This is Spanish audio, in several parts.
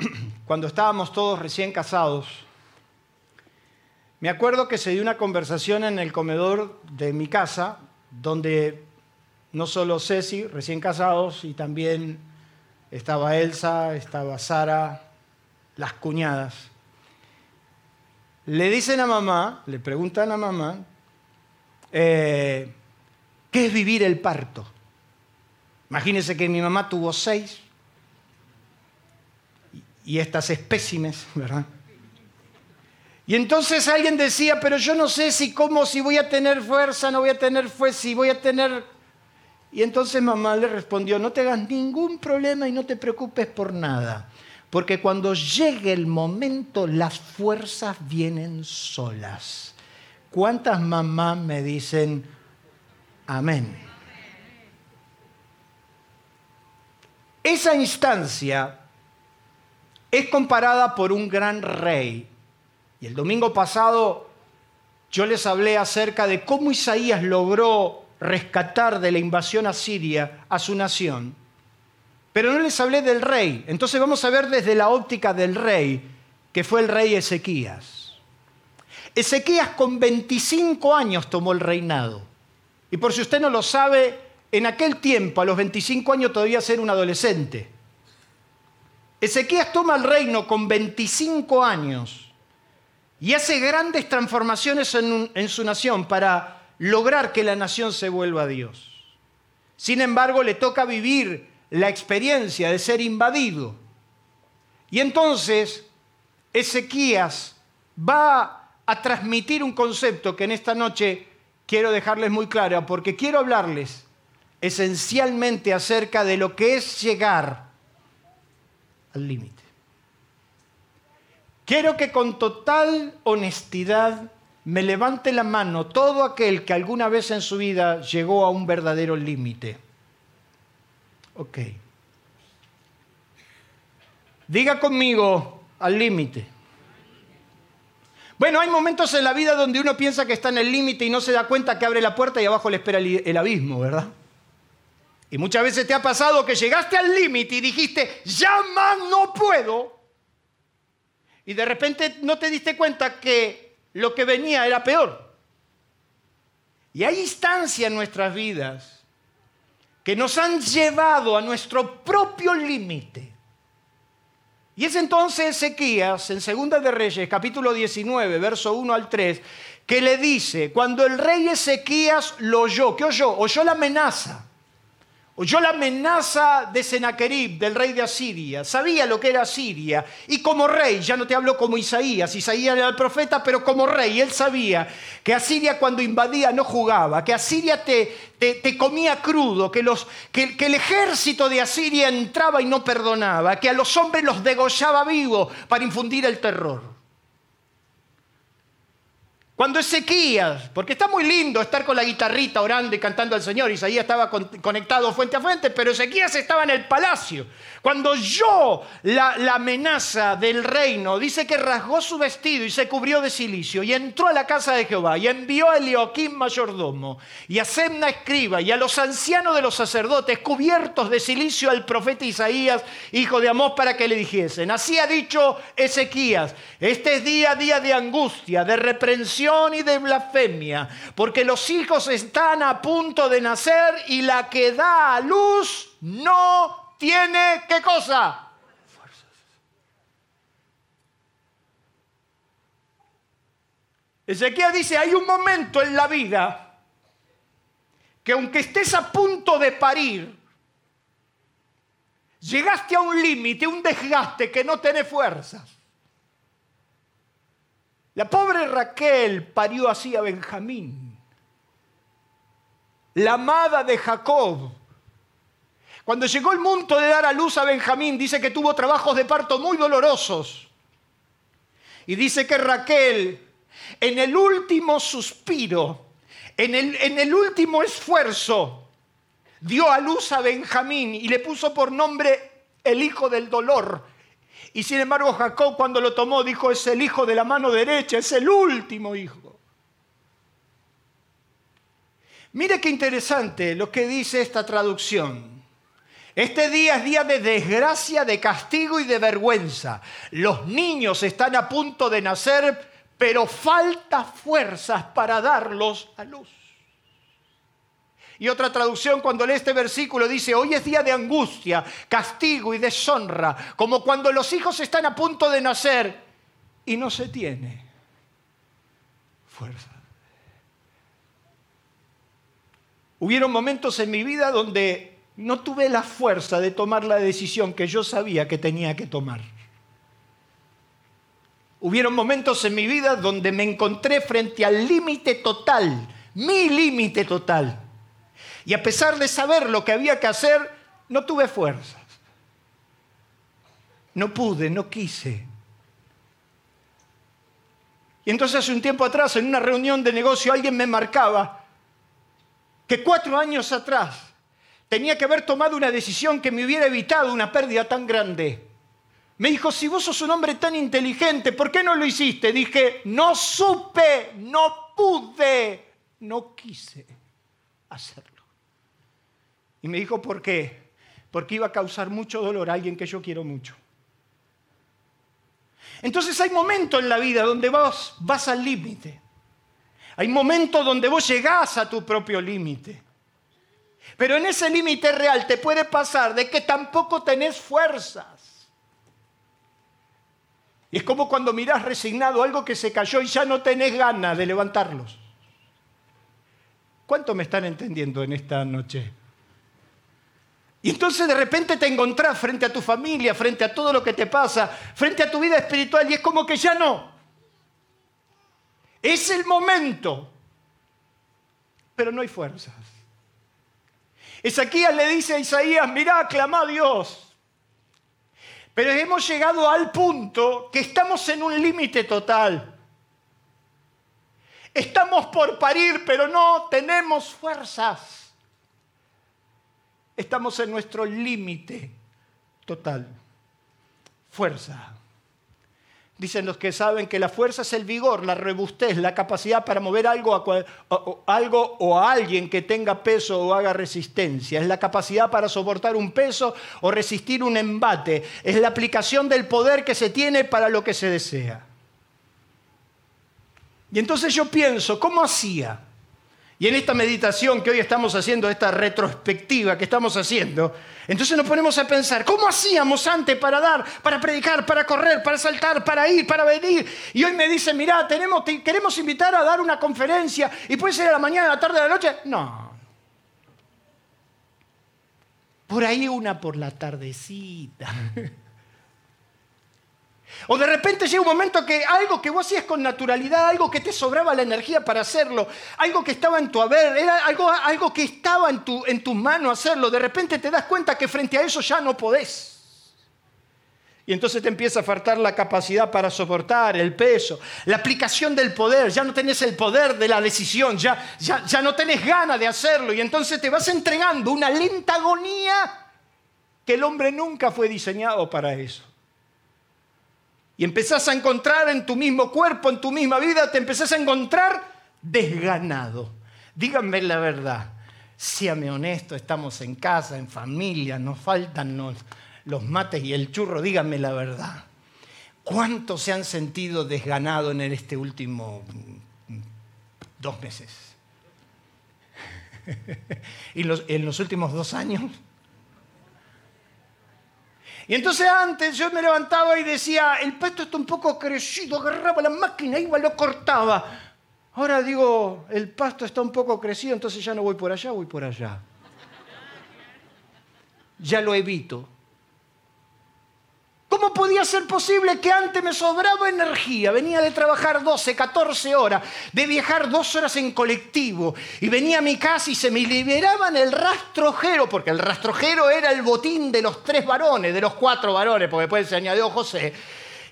cuando estábamos todos recién casados, me acuerdo que se dio una conversación en el comedor de mi casa, donde no solo Ceci, recién casados, y también estaba Elsa, estaba Sara, las cuñadas. Le dicen a mamá, le preguntan a mamá, eh, ¿qué es vivir el parto? Imagínense que mi mamá tuvo seis y estas espécimes, ¿verdad? Y entonces alguien decía, pero yo no sé si cómo, si voy a tener fuerza, no voy a tener fuerza, si voy a tener... Y entonces mamá le respondió, no te hagas ningún problema y no te preocupes por nada, porque cuando llegue el momento las fuerzas vienen solas. ¿Cuántas mamás me dicen amén? Esa instancia es comparada por un gran rey. Y el domingo pasado yo les hablé acerca de cómo Isaías logró rescatar de la invasión asiria a su nación. Pero no les hablé del rey. Entonces vamos a ver desde la óptica del rey, que fue el rey Ezequías. Ezequías con 25 años tomó el reinado. Y por si usted no lo sabe, en aquel tiempo, a los 25 años todavía ser un adolescente. Ezequías toma el reino con 25 años y hace grandes transformaciones en, su nación para lograr que la nación se vuelva a Dios. Sin embargo, le toca vivir la experiencia de ser invadido. Y entonces Ezequías va a transmitir un concepto que en esta noche quiero dejarles muy claro, porque quiero hablarles esencialmente acerca de lo que es llegar al límite. Quiero que con total honestidad me levante la mano todo aquel que alguna vez en su vida llegó a un verdadero límite. Ok. Diga conmigo al límite. Bueno, hay momentos en la vida donde uno piensa que está en el límite y no se da cuenta que abre la puerta y abajo le espera el abismo, ¿verdad? Y muchas veces te ha pasado que llegaste al límite y dijiste, ya más no puedo. Y de repente no te diste cuenta que lo que venía era peor. Y hay instancias en nuestras vidas que nos han llevado a nuestro propio límite. Y es entonces Ezequías, en Segunda de Reyes, capítulo 19, verso 1 al 3, que le dice, cuando el rey Ezequías lo oyó, ¿qué oyó? Oyó la amenaza oyó la amenaza de Sennacherib, del rey de Asiria, sabía lo que era Asiria, y como rey, ya no te hablo como Isaías, Isaías era el profeta, pero como rey, él sabía que Asiria cuando invadía no jugaba, que Asiria te, te, comía crudo, que, los, que el ejército de Asiria entraba y no perdonaba, que a los hombres los degollaba vivos para infundir el terror. Cuando Ezequías, porque está muy lindo estar con la guitarrita orando y cantando al Señor, Isaías estaba conectado fuente a fuente, pero Ezequías estaba en el palacio. Cuando oyó la, la, amenaza del reino, dice que rasgó su vestido y se cubrió de silicio y entró a la casa de Jehová y envió a Elioquim mayordomo y a Semna escriba y a los ancianos de los sacerdotes cubiertos de silicio al profeta Isaías, hijo de Amós, para que le dijesen, así ha dicho Ezequías, este es día, día de angustia, de reprensión y de blasfemia, porque los hijos están a punto de nacer y la que da a luz no tiene qué cosa. Ezequiel dice, hay un momento en la vida que aunque estés a punto de parir, llegaste a un límite, un desgaste que no tiene fuerzas. La pobre Raquel parió así a Benjamín, la amada de Jacob. Cuando llegó el momento de dar a luz a Benjamín, dice que tuvo trabajos de parto muy dolorosos. Y dice que Raquel, en el último suspiro, en el, en el último esfuerzo, dio a luz a Benjamín y le puso por nombre el hijo del dolor. Y sin embargo Jacob cuando lo tomó dijo, es el hijo de la mano derecha, es el último hijo. Mire qué interesante lo que dice esta traducción. Este día es día de desgracia, de castigo y de vergüenza. Los niños están a punto de nacer, pero falta fuerzas para darlos a luz. Y otra traducción cuando lee este versículo dice, hoy es día de angustia, castigo y deshonra, como cuando los hijos están a punto de nacer y no se tiene fuerza. Hubieron momentos en mi vida donde no tuve la fuerza de tomar la decisión que yo sabía que tenía que tomar. Hubieron momentos en mi vida donde me encontré frente al límite total, mi límite total y a pesar de saber lo que había que hacer, no tuve fuerzas. No pude, no quise. Y entonces hace un tiempo atrás, en una reunión de negocio, alguien me marcaba que cuatro años atrás tenía que haber tomado una decisión que me hubiera evitado una pérdida tan grande. Me dijo, si vos sos un hombre tan inteligente, ¿por qué no lo hiciste? Dije, no supe, no pude, no quise hacerlo. Y me dijo, ¿por qué? Porque iba a causar mucho dolor a alguien que yo quiero mucho. Entonces hay momentos en la vida donde vos vas al límite. Hay momentos donde vos llegás a tu propio límite. Pero en ese límite real te puede pasar de que tampoco tenés fuerzas. Y es como cuando mirás resignado algo que se cayó y ya no tenés ganas de levantarlos. ¿Cuánto me están entendiendo en esta noche? Y entonces de repente te encontrás frente a tu familia, frente a todo lo que te pasa, frente a tu vida espiritual y es como que ya no. Es el momento, pero no hay fuerzas. Ezequías le dice a Isaías, mirá, clama a Dios. Pero hemos llegado al punto que estamos en un límite total. Estamos por parir, pero no tenemos fuerzas estamos en nuestro límite total. Fuerza. Dicen los que saben que la fuerza es el vigor, la robustez, la capacidad para mover algo, algo o a alguien que tenga peso o haga resistencia. Es la capacidad para soportar un peso o resistir un embate. Es la aplicación del poder que se tiene para lo que se desea. Y entonces yo pienso, ¿cómo hacía? Y en esta meditación que hoy estamos haciendo, esta retrospectiva que estamos haciendo, entonces nos ponemos a pensar, ¿cómo hacíamos antes para dar, para predicar, para correr, para saltar, para ir, para venir? Y hoy me dicen, mirá, tenemos, queremos invitar a dar una conferencia y puede ser a la mañana, a la tarde, a la noche. No. Por ahí una por la tardecita. O de repente llega un momento que algo que vos hacías con naturalidad, algo que te sobraba la energía para hacerlo, algo que estaba en tu haber, era algo, algo que estaba en tu, en tu mano hacerlo, de repente te das cuenta que frente a eso ya no podés. Y entonces te empieza a faltar la capacidad para soportar el peso, la aplicación del poder. Ya no tenés el poder de la decisión, ya, ya, ya no tenés ganas de hacerlo. Y entonces te vas entregando una lenta agonía que el hombre nunca fue diseñado para eso. Y empezás a encontrar en tu mismo cuerpo, en tu misma vida, te empezás a encontrar desganado. Díganme la verdad. Séame honesto, estamos en casa, en familia, nos faltan los, mates y el churro, díganme la verdad. ¿Cuántos se han sentido desganado en este último mm, dos meses? ¿Y en los últimos dos años? Y entonces antes yo me levantaba y decía, el pasto está un poco crecido, agarraba la máquina, iba, lo cortaba. Ahora digo, el pasto está un poco crecido, entonces ya no voy por allá, voy por allá. Ya lo evito. ¿Cómo podía ser posible que antes me sobraba energía? Venía de trabajar 12, 14 horas, de viajar dos horas en colectivo y venía a mi casa y se me liberaban el rastrojero, porque el rastrojero era el botín de los tres varones, de los cuatro varones, porque después se añadió José.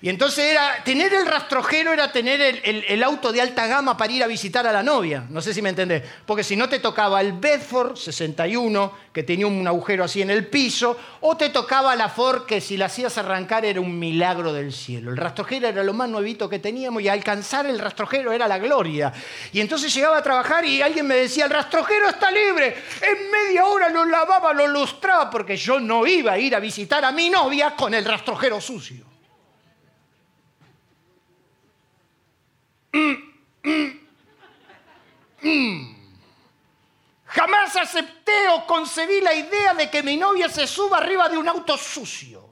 Y entonces era, tener el rastrojero era tener el, auto de alta gama para ir a visitar a la novia. No sé si me entendés. Porque si no te tocaba el Bedford 61, que tenía un agujero así en el piso, o te tocaba la Ford, que si la hacías arrancar era un milagro del cielo. El rastrojero era lo más nuevito que teníamos y alcanzar el rastrojero era la gloria. Y entonces llegaba a trabajar y alguien me decía, el rastrojero está libre. En media hora lo lavaba, lo lustraba, porque yo no iba a ir a visitar a mi novia con el rastrojero sucio. Jamás acepté o concebí la idea de que mi novia se suba arriba de un auto sucio.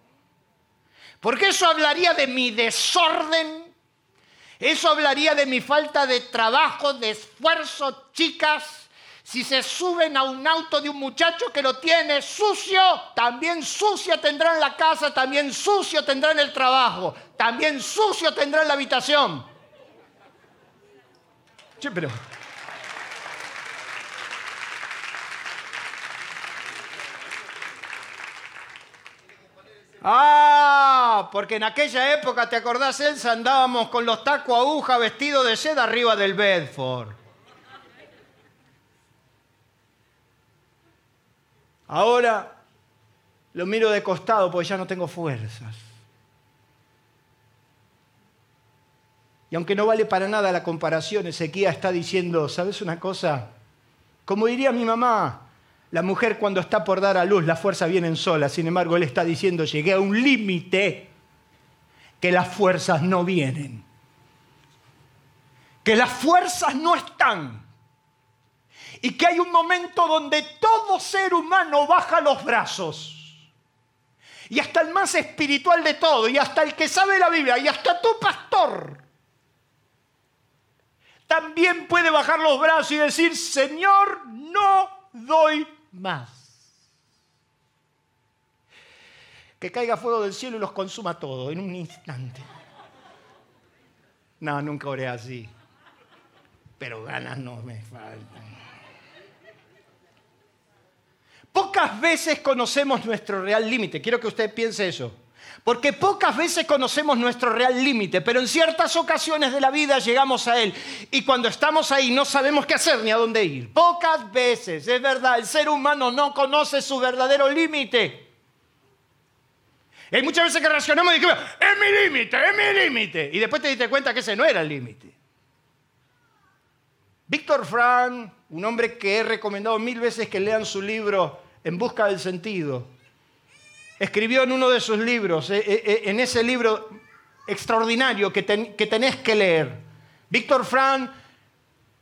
Porque eso hablaría de mi desorden, eso hablaría de mi falta de trabajo, de esfuerzo, chicas. Si se suben a un auto de un muchacho que lo tiene sucio, también sucia tendrán la casa, también sucio tendrán el trabajo, también sucio tendrán la habitación. Pero... Ah, porque en aquella época, ¿te acordás, Elsa? Andábamos con los tacos aguja vestidos de seda arriba del Bedford. Ahora lo miro de costado porque ya no tengo fuerzas. Y aunque no vale para nada la comparación, Ezequiel está diciendo, ¿sabes una cosa? Como diría mi mamá, la mujer cuando está por dar a luz, las fuerzas vienen solas. Sin embargo, él está diciendo, llegué a un límite que las fuerzas no vienen. Que las fuerzas no están. Y que hay un momento donde todo ser humano baja los brazos. Y hasta el más espiritual de todo, y hasta el que sabe la Biblia, y hasta tu pastor, también puede bajar los brazos y decir, Señor, no doy más. Que caiga fuego del cielo y los consuma todo en un instante. No, nunca oré así. Pero ganas no me faltan. Pocas veces conocemos nuestro real límite. Quiero que usted piense eso. Porque pocas veces conocemos nuestro real límite, pero en ciertas ocasiones de la vida llegamos a él. Y cuando estamos ahí no sabemos qué hacer ni a dónde ir. Pocas veces, es verdad, el ser humano no conoce su verdadero límite. Hay muchas veces que reaccionamos y decimos, es mi límite, es mi límite. Y después te diste cuenta que ese no era el límite. Víctor Frank, un hombre que he recomendado mil veces que lean su libro En Busca del Sentido, escribió en uno de sus libros, eh, eh, eh, en ese libro extraordinario que, tenés que leer. Víctor Frank,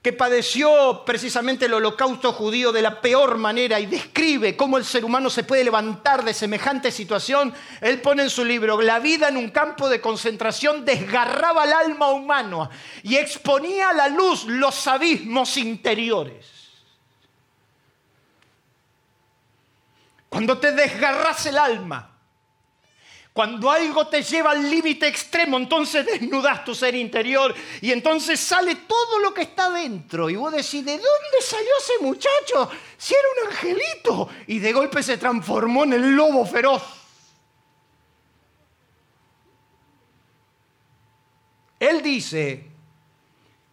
que padeció precisamente el holocausto judío de la peor manera y describe cómo el ser humano se puede levantar de semejante situación, él pone en su libro, la vida en un campo de concentración desgarraba el alma humana y exponía a la luz los abismos interiores. Cuando te desgarras el alma, cuando algo te lleva al límite extremo, entonces desnudas tu ser interior y entonces sale todo lo que está dentro. Y vos decís, ¿de dónde salió ese muchacho? Si era un angelito. Y de golpe se transformó en el lobo feroz. Él dice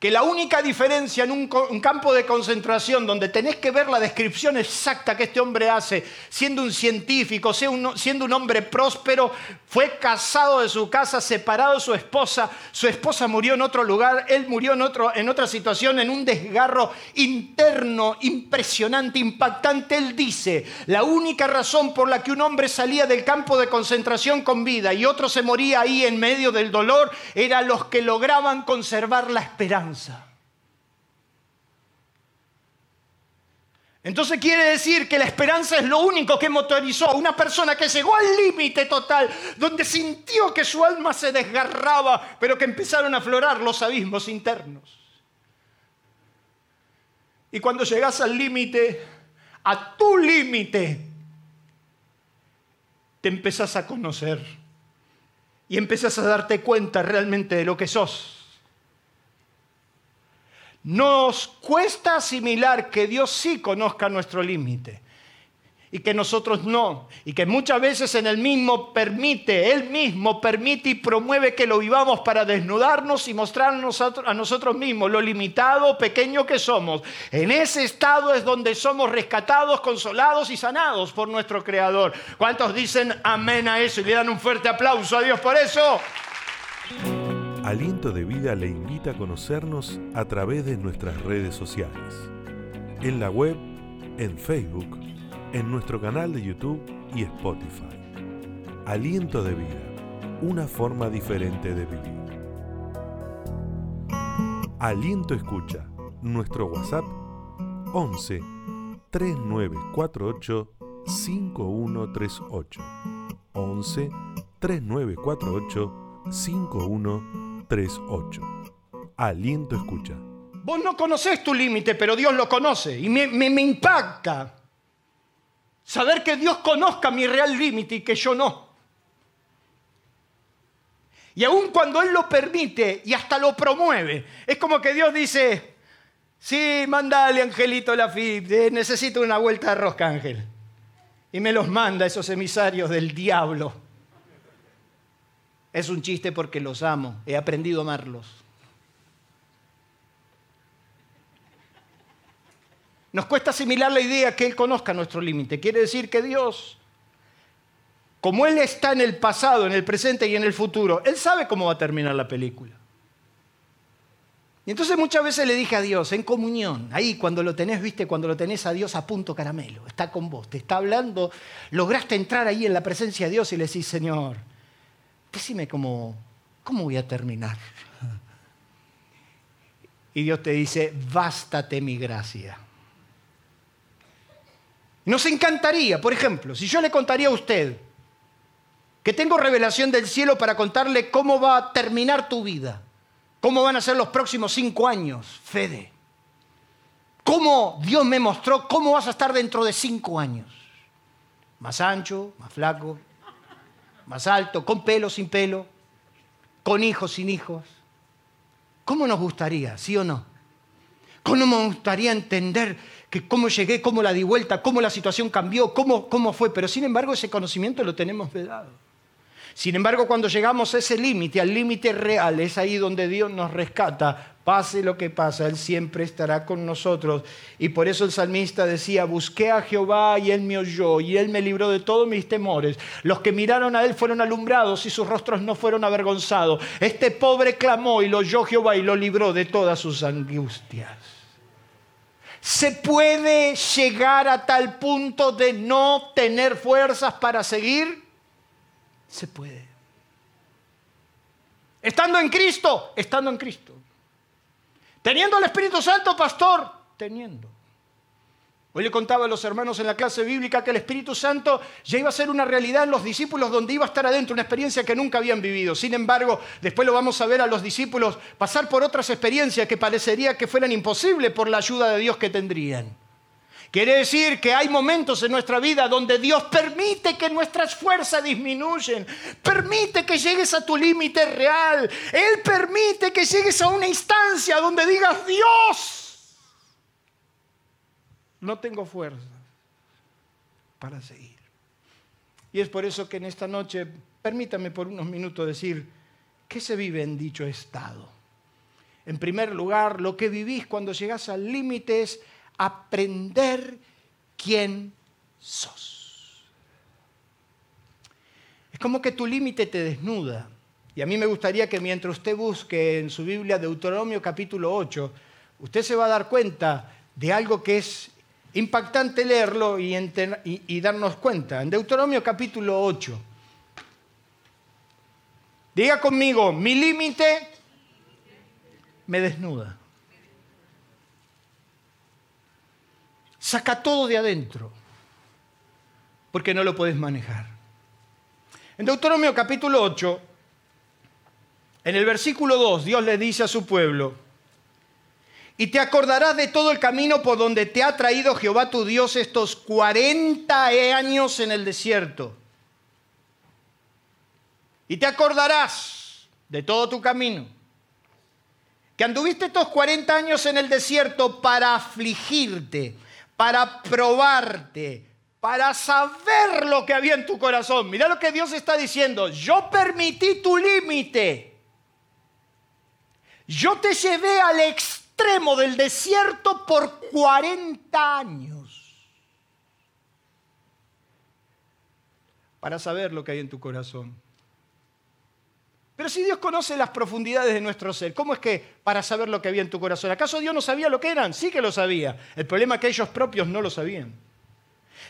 que la única diferencia en un, campo de concentración donde tenés que ver la descripción exacta que este hombre hace, siendo un científico, siendo un hombre próspero, fue casado de su casa, separado de su esposa, su esposa murió en otro lugar, él murió en, otro, en otra situación, en un desgarro interno impresionante, impactante. Él dice, la única razón por la que un hombre salía del campo de concentración con vida y otro se moría ahí en medio del dolor, eran los que lograban conservar la esperanza. Entonces quiere decir que la esperanza es lo único que motorizó a una persona que llegó al límite total, donde sintió que su alma se desgarraba, pero que empezaron a aflorar los abismos internos. Y cuando llegas al límite, a tu límite, te empezás a conocer y empezás a darte cuenta realmente de lo que sos. Nos cuesta asimilar que Dios sí conozca nuestro límite y que nosotros no. Y que muchas veces en el mismo permite, Él mismo permite y promueve que lo vivamos para desnudarnos y mostrarnos a nosotros mismos lo limitado, pequeño que somos. En ese estado es donde somos rescatados, consolados y sanados por nuestro Creador. ¿Cuántos dicen amén a eso y le dan un fuerte aplauso a Dios por eso? Aliento de Vida le invita a conocernos a través de nuestras redes sociales. En la web, en Facebook, en nuestro canal de YouTube y Spotify. Aliento de Vida, una forma diferente de vivir. Aliento Escucha, nuestro WhatsApp 11 3948 5138. 11 3948 5138. Aliento Escucha. Vos no conocés tu límite, pero Dios lo conoce y me impacta Saber que Dios conozca mi real límite y que yo no. Y aun cuando Él lo permite y hasta lo promueve, es como que Dios dice, sí, mandale Angelito la FIP, eh, necesito una vuelta de rosca, Ángel. Y me los manda esos emisarios del diablo. Es un chiste porque los amo, he aprendido a amarlos. Nos cuesta asimilar la idea que Él conozca nuestro límite. Quiere decir que Dios, como Él está en el pasado, en el presente y en el futuro, Él sabe cómo va a terminar la película. Y entonces muchas veces le dije a Dios, en comunión, ahí cuando lo tenés, viste, cuando lo tenés a Dios a punto caramelo, está con vos, te está hablando, lograste entrar ahí en la presencia de Dios y le decís, Señor, decime cómo, cómo voy a terminar. Y Dios te dice, bástate mi gracia. Nos encantaría, por ejemplo, si yo le contaría a usted que tengo revelación del cielo para contarle cómo va a terminar tu vida, cómo van a ser los próximos cinco años, Fede. Cómo Dios me mostró cómo vas a estar dentro de cinco años. Más ancho, más flaco, más alto, con pelo, sin pelo, con hijos, sin hijos. ¿Cómo nos gustaría, sí o no? ¿Cómo nos gustaría entender que cómo llegué, cómo la di vuelta, cómo la situación cambió, cómo, cómo fue. Pero sin embargo ese conocimiento lo tenemos vedado. Sin embargo, cuando llegamos a ese límite, al límite real, es ahí donde Dios nos rescata. Pase lo que pasa, Él siempre estará con nosotros. Y por eso el salmista decía, busqué a Jehová y Él me oyó y Él me libró de todos mis temores. Los que miraron a Él fueron alumbrados y sus rostros no fueron avergonzados. Este pobre clamó y lo oyó Jehová y lo libró de todas sus angustias. ¿Se puede llegar a tal punto de no tener fuerzas para seguir? Se puede. Estando en Cristo, estando en Cristo. Teniendo el Espíritu Santo, pastor, teniendo. Hoy le contaba a los hermanos en la clase bíblica que el Espíritu Santo ya iba a ser una realidad en los discípulos donde iba a estar adentro, una experiencia que nunca habían vivido. Sin embargo, después lo vamos a ver a los discípulos pasar por otras experiencias que parecería que fueran imposibles por la ayuda de Dios que tendrían. Quiere decir que hay momentos en nuestra vida donde Dios permite que nuestras fuerzas disminuyen, permite que llegues a tu límite real, Él permite que llegues a una instancia donde digas, Dios, no tengo fuerza para seguir. Y es por eso que en esta noche, permítame por unos minutos decir, ¿qué se vive en dicho estado? En primer lugar, lo que vivís cuando llegás al límite es aprender quién sos. Es como que tu límite te desnuda. Y a mí me gustaría que mientras usted busque en su Biblia Deuteronomio capítulo 8, usted se va a dar cuenta de algo que es impactante leerlo y, darnos cuenta. En Deuteronomio capítulo 8. Diga conmigo, mi límite me desnuda. Saca todo de adentro, porque no lo puedes manejar. En Deuteronomio capítulo 8, en el versículo 2, Dios le dice a su pueblo, y te acordarás de todo el camino por donde te ha traído Jehová tu Dios estos 40 años en el desierto. Y te acordarás de todo tu camino. Que anduviste estos 40 años en el desierto para afligirte, para probarte, para saber lo que había en tu corazón. Mira lo que Dios está diciendo. Yo permití tu límite. Yo te llevé al extremo del desierto por 40 años. Para saber lo que hay en tu corazón. Pero si Dios conoce las profundidades de nuestro ser, ¿cómo es que para saber lo que había en tu corazón? ¿Acaso Dios no sabía lo que eran? Sí que lo sabía. El problema es que ellos propios no lo sabían.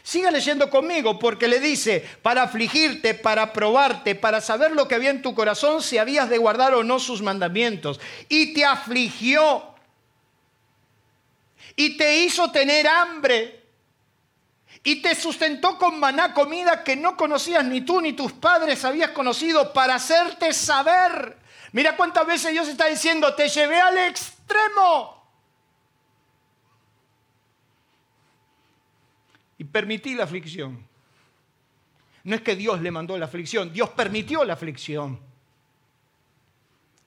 Siga leyendo conmigo porque le dice, para afligirte, para probarte, para saber lo que había en tu corazón, si habías de guardar o no sus mandamientos. Y te afligió. Y te hizo tener hambre. Y te sustentó con maná comida que no conocías ni tú ni tus padres habías conocido para hacerte saber. Mira cuántas veces Dios está diciendo, te llevé al extremo. y permití la aflicción. No es que Dios le mandó la aflicción, Dios permitió la aflicción.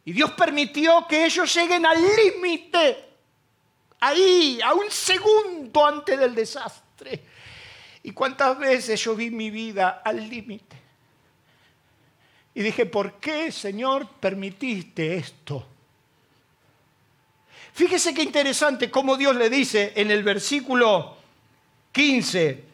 Y Dios permitió que ellos lleguen al límite, ahí, a un segundo antes del desastre. Y cuántas veces yo vi mi vida al límite. Y dije, ¿por qué, Señor, permitiste esto? Fíjese qué interesante cómo Dios le dice en el versículo 15.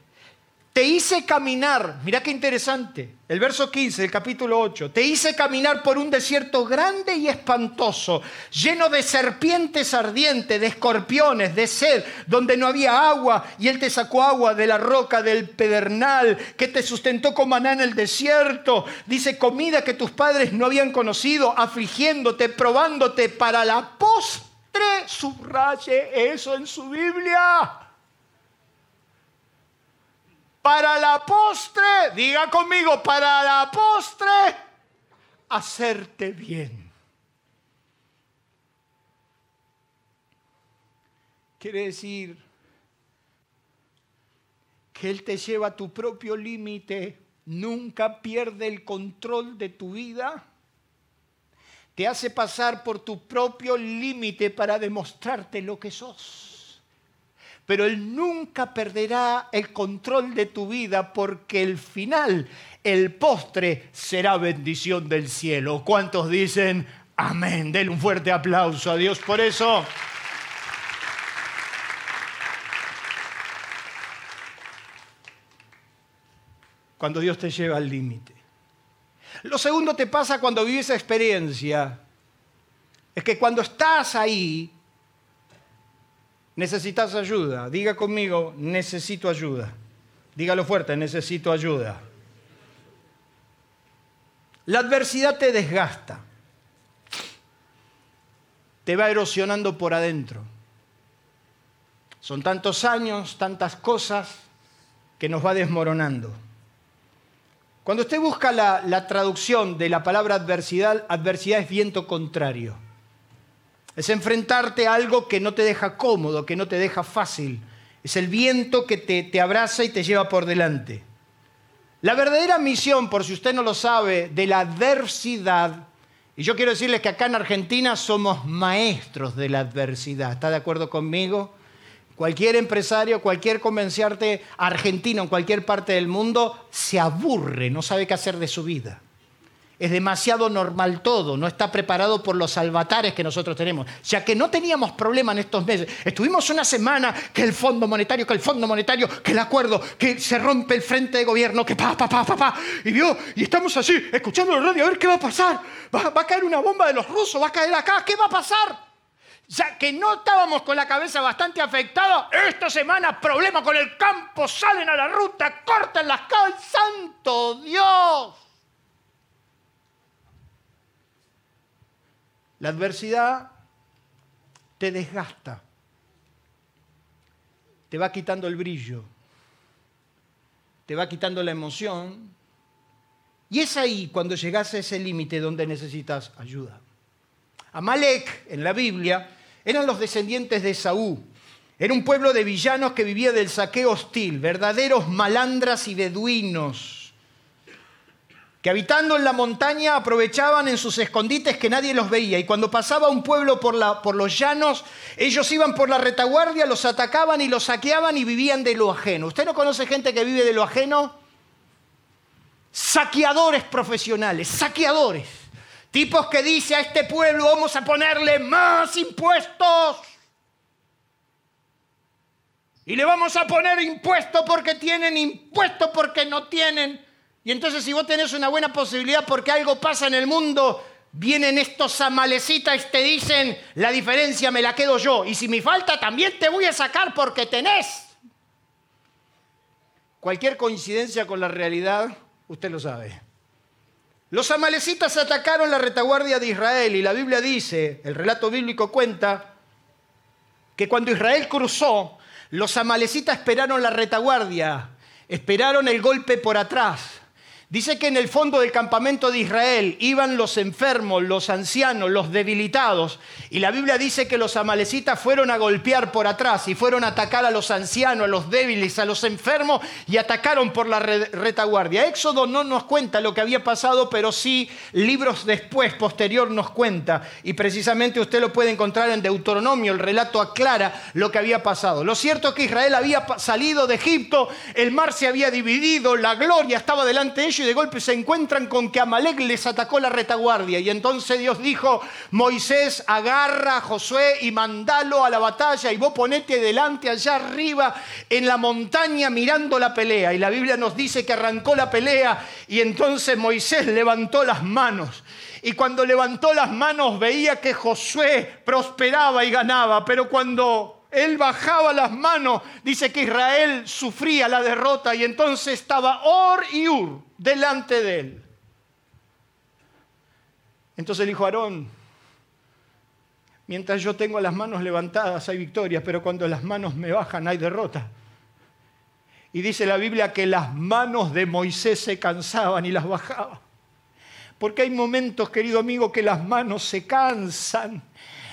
Te hice caminar, mira qué interesante, el verso 15 del capítulo 8, te hice caminar por un desierto grande y espantoso, lleno de serpientes ardientes, de escorpiones, de sed, donde no había agua, y Él te sacó agua de la roca del pedernal, que te sustentó con maná en el desierto. Dice, comida que tus padres no habían conocido, afligiéndote, probándote para la postre, subraye eso en su Biblia para la postre, diga conmigo, para la postre, hacerte bien. Quiere decir que Él te lleva a tu propio límite, nunca pierde el control de tu vida, te hace pasar por tu propio límite para demostrarte lo que sos pero Él nunca perderá el control de tu vida porque el final, el postre, será bendición del cielo. ¿Cuántos dicen amén? Denle un fuerte aplauso a Dios por eso. Cuando Dios te lleva al límite. Lo segundo te pasa cuando vives esa experiencia. Es que cuando estás ahí, necesitas ayuda. Diga conmigo, necesito ayuda. Dígalo fuerte, necesito ayuda. La adversidad te desgasta. Te va erosionando por adentro. Son tantos años, tantas cosas que nos va desmoronando. Cuando usted busca la, la traducción de la palabra adversidad, adversidad es viento contrario. Es enfrentarte a algo que no te deja cómodo, que no te deja fácil. Es el viento que te, te abraza y te lleva por delante. La verdadera misión, por si usted no lo sabe, de la adversidad, y yo quiero decirles que acá en Argentina somos maestros de la adversidad. ¿Está de acuerdo conmigo? Cualquier empresario, cualquier convenciarte argentino en cualquier parte del mundo se aburre, no sabe qué hacer de su vida es demasiado normal todo, no está preparado por los salvatares que nosotros tenemos. Ya que no teníamos problema en estos meses. Estuvimos una semana que el Fondo Monetario, que el Fondo Monetario, que el acuerdo, que se rompe el frente de gobierno, que pa, pa, pa, pa, pa. Y vio, y estamos así, escuchando la radio, a ver qué va a pasar. Va, a caer una bomba de los rusos, va a caer acá, ¿qué va a pasar? ya que no estábamos con la cabeza bastante afectada, esta semana problema con el campo, salen a la ruta, cortan las calles, santo Dios. La adversidad te desgasta, te va quitando el brillo, te va quitando la emoción. Y es ahí cuando llegas a ese límite donde necesitas ayuda. Amalek, en la Biblia, eran los descendientes de Saúl. Era un pueblo de villanos que vivía del saqueo hostil, verdaderos malandras y beduinos que habitando en la montaña aprovechaban en sus escondites que nadie los veía y cuando pasaba un pueblo por, la, por, los llanos, ellos iban por la retaguardia, los atacaban y los saqueaban y vivían de lo ajeno. ¿Usted no conoce gente que vive de lo ajeno? Saqueadores profesionales, saqueadores. Tipos que dice a este pueblo vamos a ponerle más impuestos. Y le vamos a poner impuestos porque tienen, impuestos porque no tienen. Y entonces si vos tenés una buena posibilidad porque algo pasa en el mundo, vienen estos amalecitas y te dicen, la diferencia me la quedo yo. Y si me falta, también te voy a sacar porque tenés. Cualquier coincidencia con la realidad, usted lo sabe. Los amalecitas atacaron la retaguardia de Israel y la Biblia dice, el relato bíblico cuenta, que cuando Israel cruzó, los amalecitas esperaron la retaguardia, esperaron el golpe por atrás. Dice que en el fondo del campamento de Israel iban los enfermos, los ancianos, los debilitados. Y la Biblia dice que los amalecitas fueron a golpear por atrás y fueron a atacar a los ancianos, a los débiles, a los enfermos y atacaron por la retaguardia. Éxodo no nos cuenta lo que había pasado, pero sí libros después, posterior, nos cuenta. Y precisamente usted lo puede encontrar en Deuteronomio. El relato aclara lo que había pasado. Lo cierto es que Israel había salido de Egipto, el mar se había dividido, la gloria estaba delante de ellos y de golpe se encuentran con que Amalek les atacó la retaguardia. Y entonces Dios dijo, Moisés, agarra a Josué y mandalo a la batalla y vos ponete delante allá arriba en la montaña mirando la pelea. Y la Biblia nos dice que arrancó la pelea y entonces Moisés levantó las manos. Y cuando levantó las manos veía que Josué prosperaba y ganaba, pero cuando él bajaba las manos, dice que Israel sufría la derrota y entonces estaba Or y Ur delante de él. Entonces dijo Aarón, mientras yo tengo las manos levantadas hay victorias, pero cuando las manos me bajan hay derrota. Y dice la Biblia que las manos de Moisés se cansaban y las bajaba. Porque hay momentos, querido amigo, que las manos se cansan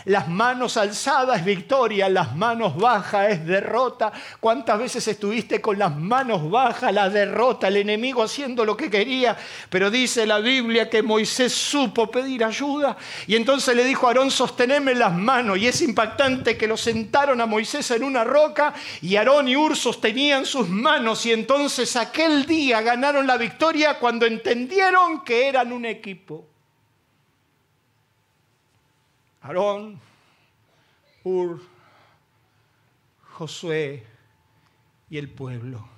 las manos alzadas es victoria, las manos bajas es derrota. ¿Cuántas veces estuviste con las manos bajas, la derrota, el enemigo haciendo lo que quería? Pero dice la Biblia que Moisés supo pedir ayuda y entonces le dijo a Aarón, sosteneme las manos. Y es impactante que lo sentaron a Moisés en una roca y Aarón y Ur sostenían sus manos y entonces aquel día ganaron la victoria cuando entendieron que eran un equipo. Aarón, Ur, Josué y el pueblo.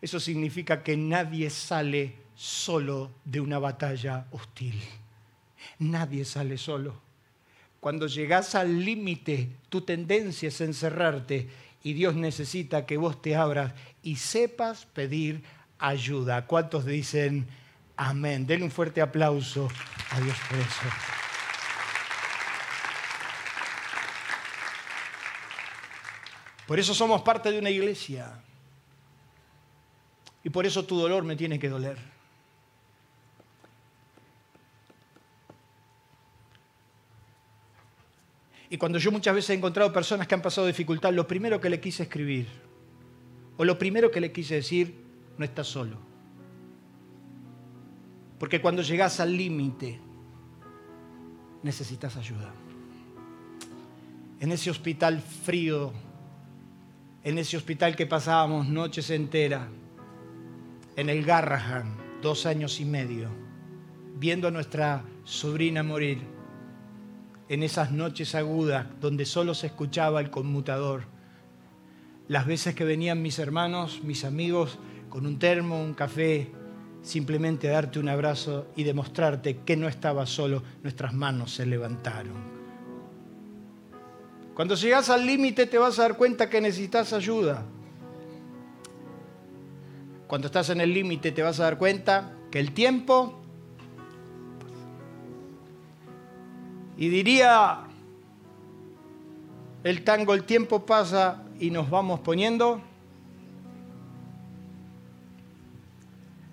Eso significa que nadie sale solo de una batalla hostil. Nadie sale solo. Cuando llegas al límite, tu tendencia es encerrarte y Dios necesita que vos te abras y sepas pedir ayuda. ¿Cuántos dicen amén? Denle un fuerte aplauso a Dios por eso. Por eso somos parte de una iglesia. Y por eso tu dolor me tiene que doler. Y cuando yo muchas veces he encontrado personas que han pasado dificultad, lo primero que le quise escribir, o lo primero que le quise decir, no estás solo. Porque cuando llegas al límite, necesitas ayuda. En ese hospital frío en ese hospital que pasábamos noches enteras, en el Garrahan, dos años y medio, viendo a nuestra sobrina morir, en esas noches agudas donde solo se escuchaba el conmutador, las veces que venían mis hermanos, mis amigos, con un termo, un café, simplemente darte un abrazo y demostrarte que no estaba solo, nuestras manos se levantaron cuando llegas al límite te vas a dar cuenta que necesitas ayuda. Cuando estás en el límite te vas a dar cuenta que el tiempo... Y diría el tango, el tiempo pasa y nos vamos poniendo.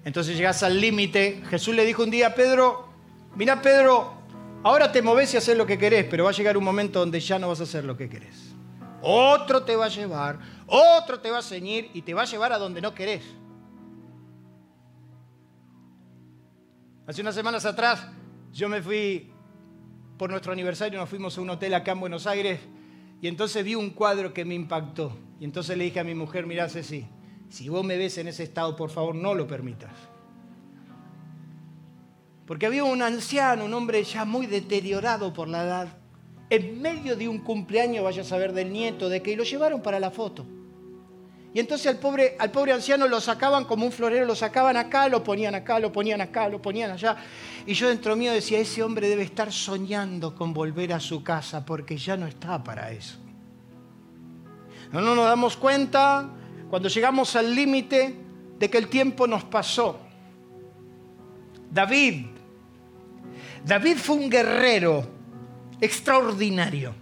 Entonces llegas al límite. Jesús le dijo un día a Pedro, mira Pedro, Ahora te moves y haces lo que querés, pero va a llegar un momento donde ya no vas a hacer lo que querés. Otro te va a llevar, otro te va a ceñir y te va a llevar a donde no querés. Hace unas semanas atrás yo me fui por nuestro aniversario, nos fuimos a un hotel acá en Buenos Aires y entonces vi un cuadro que me impactó. Y entonces le dije a mi mujer, mirá Ceci, si vos me ves en ese estado, por favor no lo permitas. Porque había un anciano, un hombre ya muy deteriorado por la edad, en medio de un cumpleaños, vaya a saber del nieto, de que lo llevaron para la foto. Y entonces al pobre, al pobre anciano lo sacaban como un florero, lo sacaban acá, lo ponían acá, lo ponían acá, lo ponían allá. Y yo dentro mío decía, ese hombre debe estar soñando con volver a su casa porque ya no está para eso. No, no nos damos cuenta cuando llegamos al límite de que el tiempo nos pasó. David, David fue un guerrero extraordinario.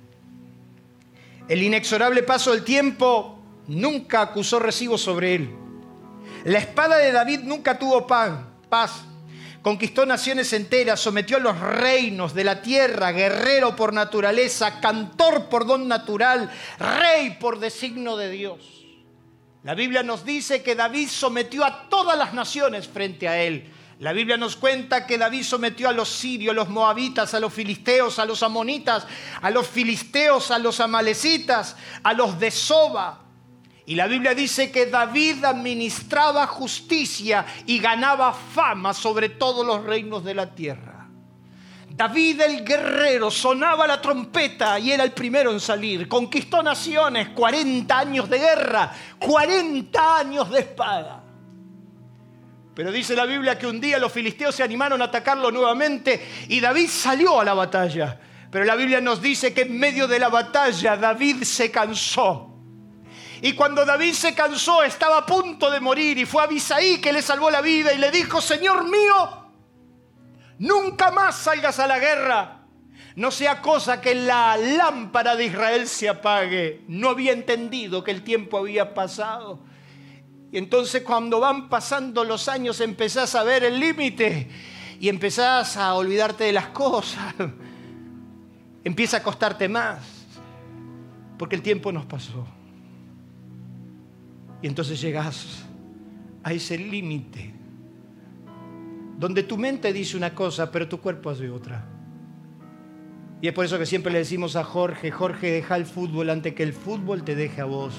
El inexorable paso del tiempo nunca acusó recibo sobre él. La espada de David nunca tuvo pan, paz. Conquistó naciones enteras, sometió a los reinos de la tierra, guerrero por naturaleza, cantor por don natural, rey por designo de Dios. La Biblia nos dice que David sometió a todas las naciones frente a él. La Biblia nos cuenta que David sometió a los sirios, a los moabitas, a los filisteos, a los amonitas, a los filisteos, a los amalecitas, a los de Soba, y la Biblia dice que David administraba justicia y ganaba fama sobre todos los reinos de la tierra. David el guerrero sonaba la trompeta y era el primero en salir. Conquistó naciones, 40 años de guerra, 40 años de espada. Pero dice la Biblia que un día los filisteos se animaron a atacarlo nuevamente y David salió a la batalla. Pero la Biblia nos dice que en medio de la batalla David se cansó y cuando David se cansó, estaba a punto de morir y fue a Abisaí que le salvó la vida y le dijo, Señor mío, nunca más salgas a la guerra. No sea cosa que la lámpara de Israel se apague. No había entendido que el tiempo había pasado. Y entonces cuando van pasando los años empezás a ver el límite y empezás a olvidarte de las cosas. Empieza a costarte más. Porque el tiempo nos pasó. Y entonces llegas a ese límite donde tu mente dice una cosa, pero tu cuerpo hace otra. Y es por eso que siempre le decimos a Jorge, Jorge, deja el fútbol antes que el fútbol te deje a vos.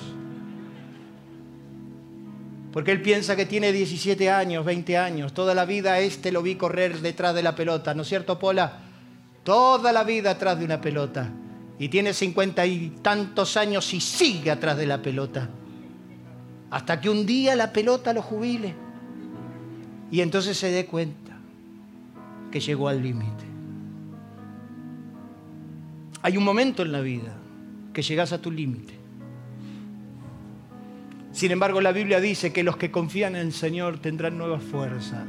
Porque él piensa que tiene 17 años, 20 años, toda la vida este lo vi correr detrás de la pelota, ¿no es cierto, Pola? Toda la vida atrás de una pelota. Y tiene cincuenta y tantos años y sigue atrás de la pelota hasta que un día la pelota lo jubile y entonces se dé cuenta que llegó al límite. Hay un momento en la vida que llegas a tu límite. Sin embargo, la Biblia dice que los que confían en el Señor tendrán nuevas fuerzas,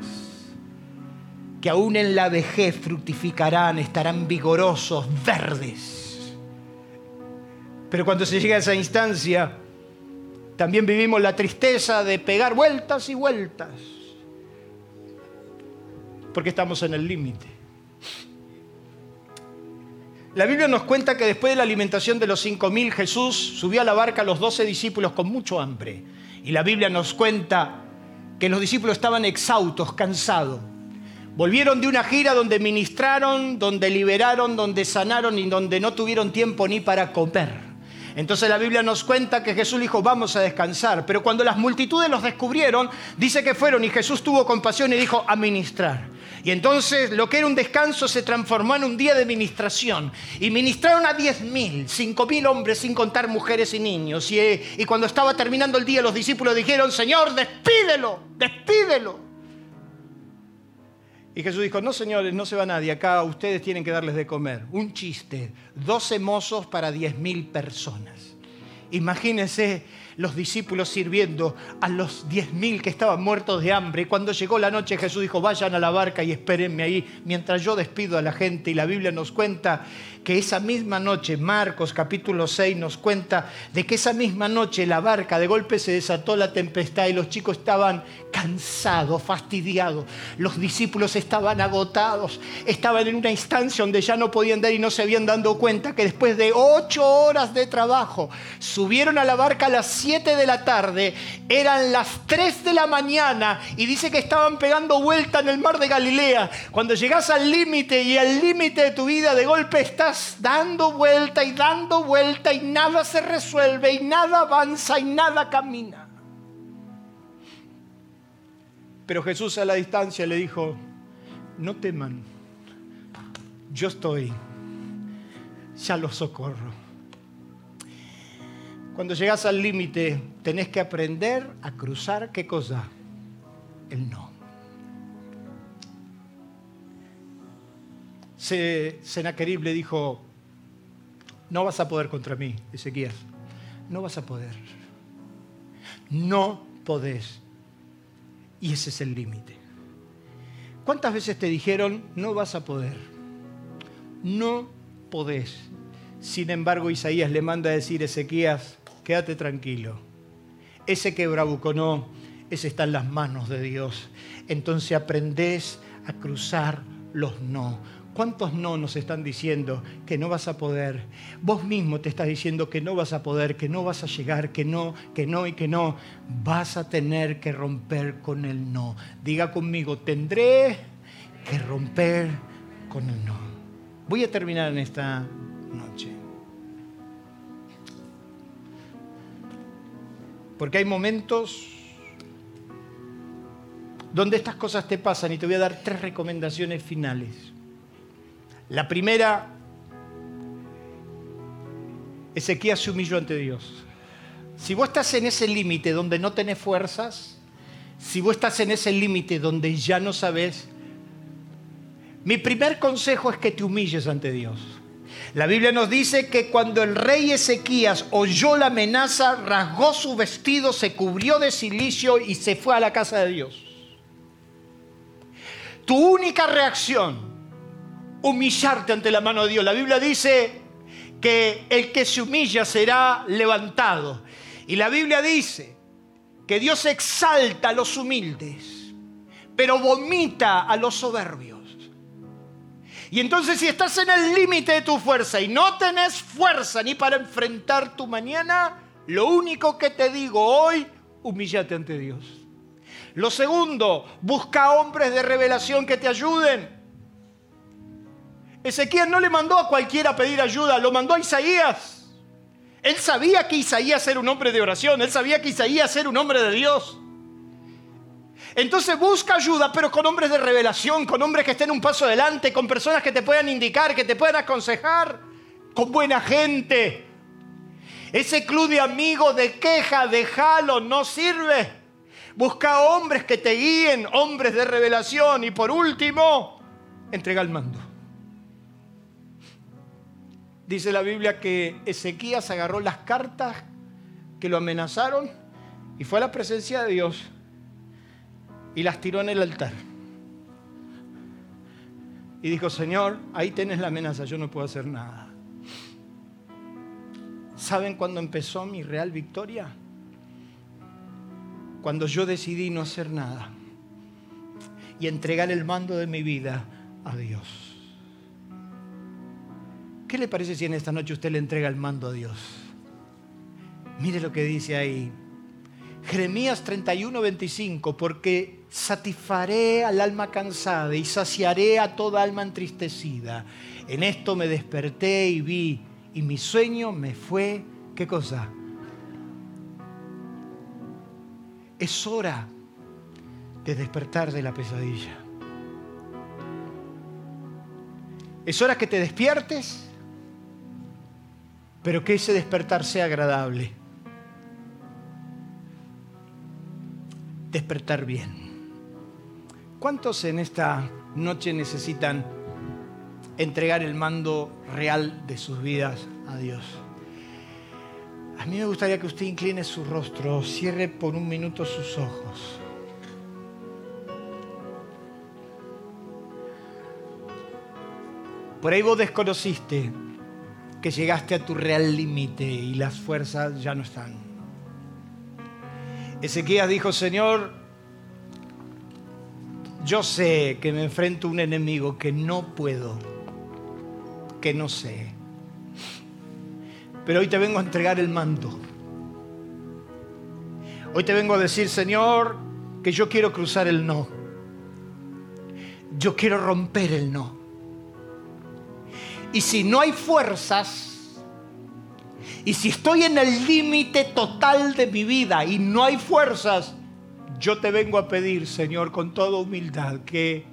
que aún en la vejez fructificarán, estarán vigorosos, verdes. Pero cuando se llega a esa instancia, también vivimos la tristeza de pegar vueltas y vueltas, porque estamos en el límite. La Biblia nos cuenta que después de la alimentación de los cinco mil, Jesús subió a la barca a los doce discípulos con mucho hambre. Y la Biblia nos cuenta que los discípulos estaban exhaustos, cansados. Volvieron de una gira donde ministraron, donde liberaron, donde sanaron y donde no tuvieron tiempo ni para comer. Entonces la Biblia nos cuenta que Jesús dijo, vamos a descansar. Pero cuando las multitudes los descubrieron, dice que fueron y Jesús tuvo compasión y dijo, a ministrar. Y entonces lo que era un descanso se transformó en un día de ministración. Y ministraron a diez mil, cinco mil hombres sin contar mujeres y niños. Y, y cuando estaba terminando el día los discípulos dijeron, Señor, despídelo, despídelo. Y Jesús dijo, no señores, no se va nadie, acá ustedes tienen que darles de comer. Un chiste, 12 mozos para 10 mil personas. Imagínense los discípulos sirviendo a los 10.000 que estaban muertos de hambre. Cuando llegó la noche Jesús dijo, vayan a la barca y espérenme ahí mientras yo despido a la gente. Y la Biblia nos cuenta que esa misma noche, Marcos capítulo 6 nos cuenta de que esa misma noche la barca de golpe se desató la tempestad y los chicos estaban cansados, fastidiados. Los discípulos estaban agotados, estaban en una instancia donde ya no podían dar y no se habían dado cuenta que después de ocho horas de trabajo, subieron a la barca a las 7 de la tarde, eran las 3 de la mañana y dice que estaban pegando vuelta en el mar de Galilea. Cuando llegas al límite y al límite de tu vida de golpe estás dando vuelta y dando vuelta y nada se resuelve y nada avanza y nada camina. Pero Jesús a la distancia le dijo, no teman, yo estoy, ya los socorro. Cuando llegas al límite, tenés que aprender a cruzar qué cosa? El no. Senaquerib le dijo, no vas a poder contra mí, Ezequías, no vas a poder. No podés. Y ese es el límite. ¿Cuántas veces te dijeron, no vas a poder? No podés. Sin embargo, Isaías le manda a decir, Ezequías, quédate tranquilo. Ese que bravuconó, ese está en las manos de Dios. Entonces aprendés a cruzar los no. ¿Cuántos no nos están diciendo que no vas a poder? Vos mismo te estás diciendo que no vas a poder, que no vas a llegar, que no, que no y que no. Vas a tener que romper con el no. Diga conmigo, tendré que romper con el no. Voy a terminar en esta noche. Porque hay momentos donde estas cosas te pasan y te voy a dar tres recomendaciones finales. La primera, Ezequías se humilló ante Dios. Si vos estás en ese límite donde no tenés fuerzas, si vos estás en ese límite donde ya no sabes, mi primer consejo es que te humilles ante Dios. La Biblia nos dice que cuando el rey Ezequías oyó la amenaza, rasgó su vestido, se cubrió de silicio y se fue a la casa de Dios. Tu única reacción humillarte ante la mano de Dios. La Biblia dice que el que se humilla será levantado. Y la Biblia dice que Dios exalta a los humildes, pero vomita a los soberbios. Y entonces si estás en el límite de tu fuerza y no tenés fuerza ni para enfrentar tu mañana, lo único que te digo hoy, humíllate ante Dios. Lo segundo, busca hombres de revelación que te ayuden. Ezequiel no le mandó a cualquiera a pedir ayuda, lo mandó a Isaías. Él sabía que Isaías era un hombre de oración, él sabía que Isaías era un hombre de Dios. Entonces busca ayuda, pero con hombres de revelación, con hombres que estén un paso adelante, con personas que te puedan indicar, que te puedan aconsejar, con buena gente. Ese club de amigos de queja, de jalo, no sirve. Busca hombres que te guíen, hombres de revelación. Y por último, entrega el mando. Dice la Biblia que Ezequías agarró las cartas que lo amenazaron y fue a la presencia de Dios y las tiró en el altar. Y dijo, Señor, ahí tenés la amenaza, yo no puedo hacer nada. ¿Saben cuándo empezó mi real victoria? Cuando yo decidí no hacer nada y entregar el mando de mi vida a Dios. ¿Qué le parece si en esta noche usted le entrega el mando a Dios? Mire lo que dice ahí. Jeremías 31, 25, porque satisfaré al alma cansada y saciaré a toda alma entristecida. En esto me desperté y vi, y mi sueño me fue, ¿qué cosa? Es hora de despertar de la pesadilla. Es hora que te despiertes pero que ese despertar sea agradable. Despertar bien. ¿Cuántos en esta noche necesitan entregar el mando real de sus vidas a Dios? A mí me gustaría que usted incline su rostro, cierre por un minuto sus ojos. Por ahí vos desconociste que llegaste a tu real límite y las fuerzas ya no están. Ezequías dijo, Señor, yo sé que me enfrento a un enemigo que no puedo, que no sé. Pero hoy te vengo a entregar el mando Hoy te vengo a decir, Señor, que yo quiero cruzar el no. Yo quiero romper el no. Y si no hay fuerzas, y si estoy en el límite total de mi vida y no hay fuerzas, yo te vengo a pedir, Señor, con toda humildad, que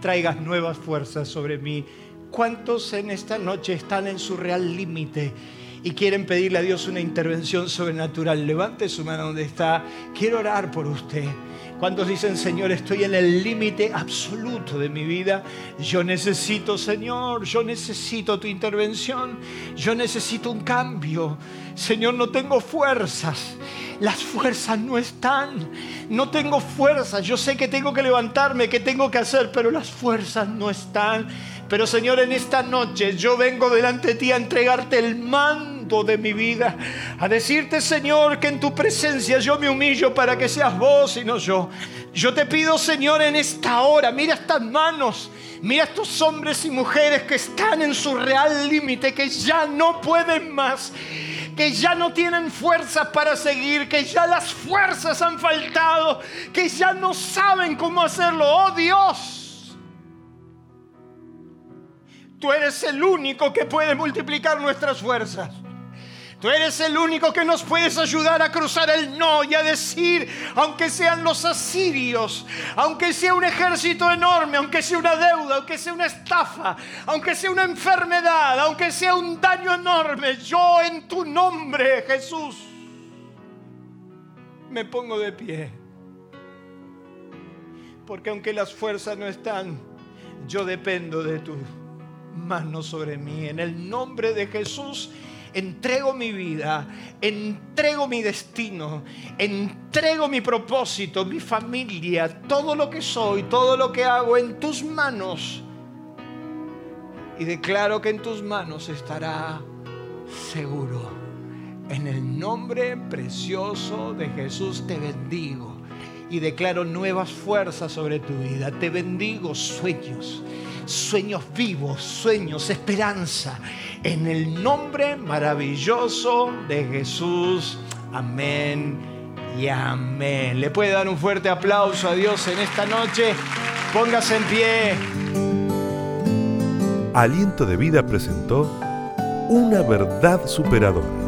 traigas nuevas fuerzas sobre mí. ¿Cuántos en esta noche están en su real límite? y quieren pedirle a Dios una intervención sobrenatural, levante su mano donde está. Quiero orar por usted. ¿Cuántos dicen, Señor, estoy en el límite absoluto de mi vida? Yo necesito, Señor, yo necesito tu intervención. Yo necesito un cambio. Señor, no tengo fuerzas. Las fuerzas no están. No tengo fuerzas. Yo sé que tengo que levantarme, que tengo que hacer, pero las fuerzas no están. Pero Señor, en esta noche yo vengo delante de ti a entregarte el mando de mi vida, a decirte, Señor, que en tu presencia yo me humillo para que seas vos y no yo. Yo te pido, Señor, en esta hora, mira estas manos, mira estos hombres y mujeres que están en su real límite, que ya no pueden más que ya no tienen fuerzas para seguir, que ya las fuerzas han faltado, que ya no saben cómo hacerlo. Oh Dios, Tú eres el único que puede multiplicar nuestras fuerzas. Tú eres el único que nos puedes ayudar a cruzar el no y a decir, aunque sean los asirios, aunque sea un ejército enorme, aunque sea una deuda, aunque sea una estafa, aunque sea una enfermedad, aunque sea un daño enorme, yo en tu nombre, Jesús, me pongo de pie. Porque aunque las fuerzas no están, yo dependo de tu mano sobre mí. En el nombre de Jesús entrego mi vida, entrego mi destino, entrego mi propósito, mi familia, todo lo que soy, todo lo que hago en tus manos. Y declaro que en tus manos estará seguro. En el nombre precioso de Jesús te bendigo y declaro nuevas fuerzas sobre tu vida. Te bendigo sueños sueños vivos, sueños, esperanza. En el nombre maravilloso de Jesús. Amén y amén. Le puede dar un fuerte aplauso a Dios en esta noche. Póngase en pie. Aliento de Vida presentó una verdad superadora.